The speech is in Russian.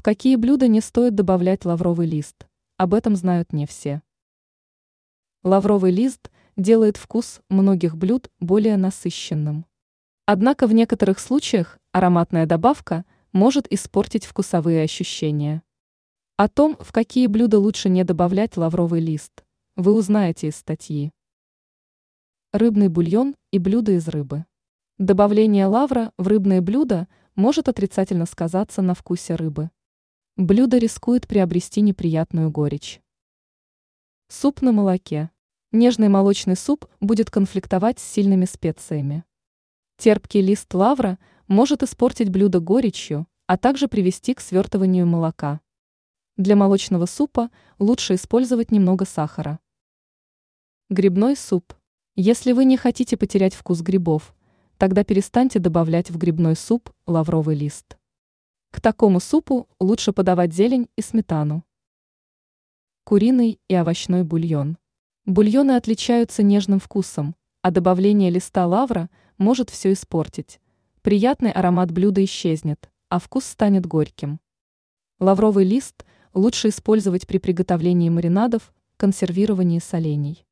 В какие блюда не стоит добавлять лавровый лист? Об этом знают не все. Лавровый лист делает вкус многих блюд более насыщенным. Однако в некоторых случаях ароматная добавка может испортить вкусовые ощущения. О том, в какие блюда лучше не добавлять лавровый лист, вы узнаете из статьи. Рыбный бульон и блюда из рыбы. Добавление лавра в рыбные блюда может отрицательно сказаться на вкусе рыбы. Блюдо рискует приобрести неприятную горечь. Суп на молоке. Нежный молочный суп будет конфликтовать с сильными специями. Терпкий лист лавра может испортить блюдо горечью, а также привести к свертыванию молока. Для молочного супа лучше использовать немного сахара. Грибной суп. Если вы не хотите потерять вкус грибов, тогда перестаньте добавлять в грибной суп лавровый лист. К такому супу лучше подавать зелень и сметану. Куриный и овощной бульон. Бульоны отличаются нежным вкусом, а добавление листа лавра может все испортить. Приятный аромат блюда исчезнет, а вкус станет горьким. Лавровый лист лучше использовать при приготовлении маринадов, консервировании солений.